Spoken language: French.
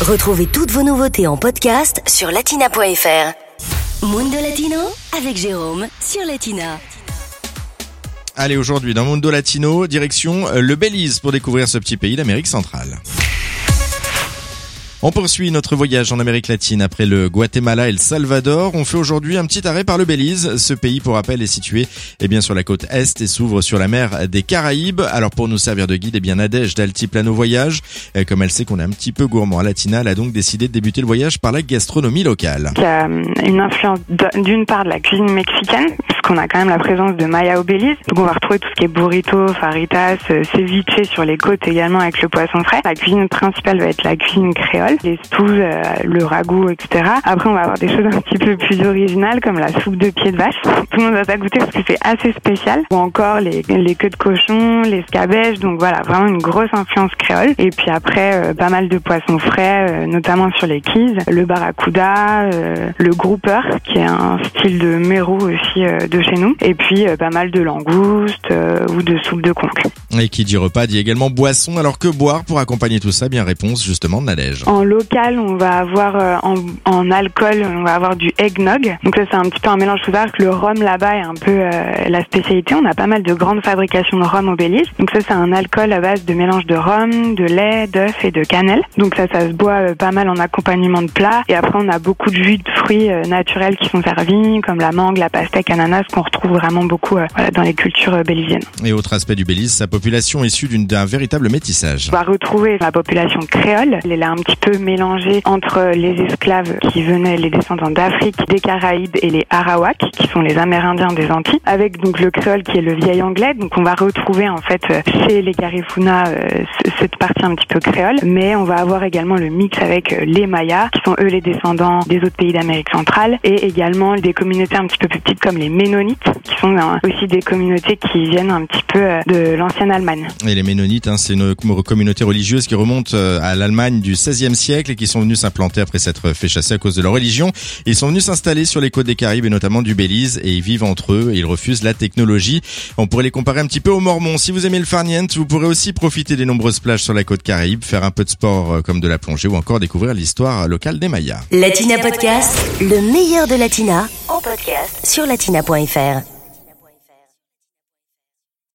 Retrouvez toutes vos nouveautés en podcast sur latina.fr. Mundo Latino avec Jérôme sur Latina. Allez, aujourd'hui, dans Mundo Latino, direction euh, le Belize pour découvrir ce petit pays d'Amérique centrale. On poursuit notre voyage en Amérique latine après le Guatemala et le Salvador. On fait aujourd'hui un petit arrêt par le Belize. Ce pays, pour rappel, est situé eh bien, sur la côte est et s'ouvre sur la mer des Caraïbes. Alors pour nous servir de guide, eh bien Nadège d'Altiplano Voyage, eh, comme elle sait qu'on est un petit peu gourmand à Latina, elle a donc décidé de débuter le voyage par la gastronomie locale. Il y a une influence d'une part de la cuisine mexicaine, puisqu'on a quand même la présence de Maya au Belize. Donc on va retrouver tout ce qui est burrito, faritas, euh, ceviche sur les côtes également avec le poisson frais. La cuisine principale va être la cuisine créole les stous, euh, le ragoût, etc. Après, on va avoir des choses un petit peu plus originales comme la soupe de pied de vache. Tout le monde va pas goûter parce que c'est assez spécial. Ou encore les, les queues de cochon, les scabèches. Donc voilà, vraiment une grosse influence créole. Et puis après, euh, pas mal de poissons frais, notamment sur les quilles, le barracuda, le grouper, qui est un style de mérou aussi de chez nous. Et puis pas mal de langoustes ou de soupe de conque. Et qui dit repas dit également boisson. Alors que boire pour accompagner tout ça? Bien réponse justement de Nadège local, on va avoir euh, en, en, alcool, on va avoir du eggnog. Donc ça, c'est un petit peu un mélange. Savoir que le rhum là-bas est un peu euh, la spécialité. On a pas mal de grandes fabrications de rhum au Belize. Donc ça, c'est un alcool à base de mélange de rhum, de lait, d'œuf et de cannelle. Donc ça, ça se boit euh, pas mal en accompagnement de plats. Et après, on a beaucoup de jus de fruits naturels qui sont servis, comme la mangue, la pastèque, ananas, qu'on retrouve vraiment beaucoup voilà, dans les cultures béliziennes. Et autre aspect du Belize, sa population issue d'un véritable métissage. On va retrouver la population créole. Elle est un petit peu mélangé entre les esclaves qui venaient, les descendants d'Afrique, des Caraïbes et les Arawaks, qui sont les Amérindiens des Antilles, avec donc le créole qui est le vieil anglais. Donc on va retrouver en fait chez les Garifuna euh, cette partie un petit peu créole, mais on va avoir également le mix avec euh, les Mayas, qui sont eux les descendants des autres pays d'Amérique centrale, et également des communautés un petit peu plus petites comme les Ménonites, qui sont euh, aussi des communautés qui viennent un petit peu de l'ancienne Allemagne. Et les Ménonites, hein, c'est une communauté religieuse qui remonte à l'Allemagne du XVIe siècle et qui sont venus s'implanter après s'être fait chasser à cause de leur religion. Ils sont venus s'installer sur les côtes des Caraïbes et notamment du Belize et ils vivent entre eux et ils refusent la technologie. On pourrait les comparer un petit peu aux Mormons. Si vous aimez le farniente, vous pourrez aussi profiter des nombreuses plages sur la côte Caraïbe, faire un peu de sport euh, comme de la plongée ou encore découvrir l'histoire locale des Mayas. Latina Podcast, le meilleur de Latina, en podcast sur latina.fr.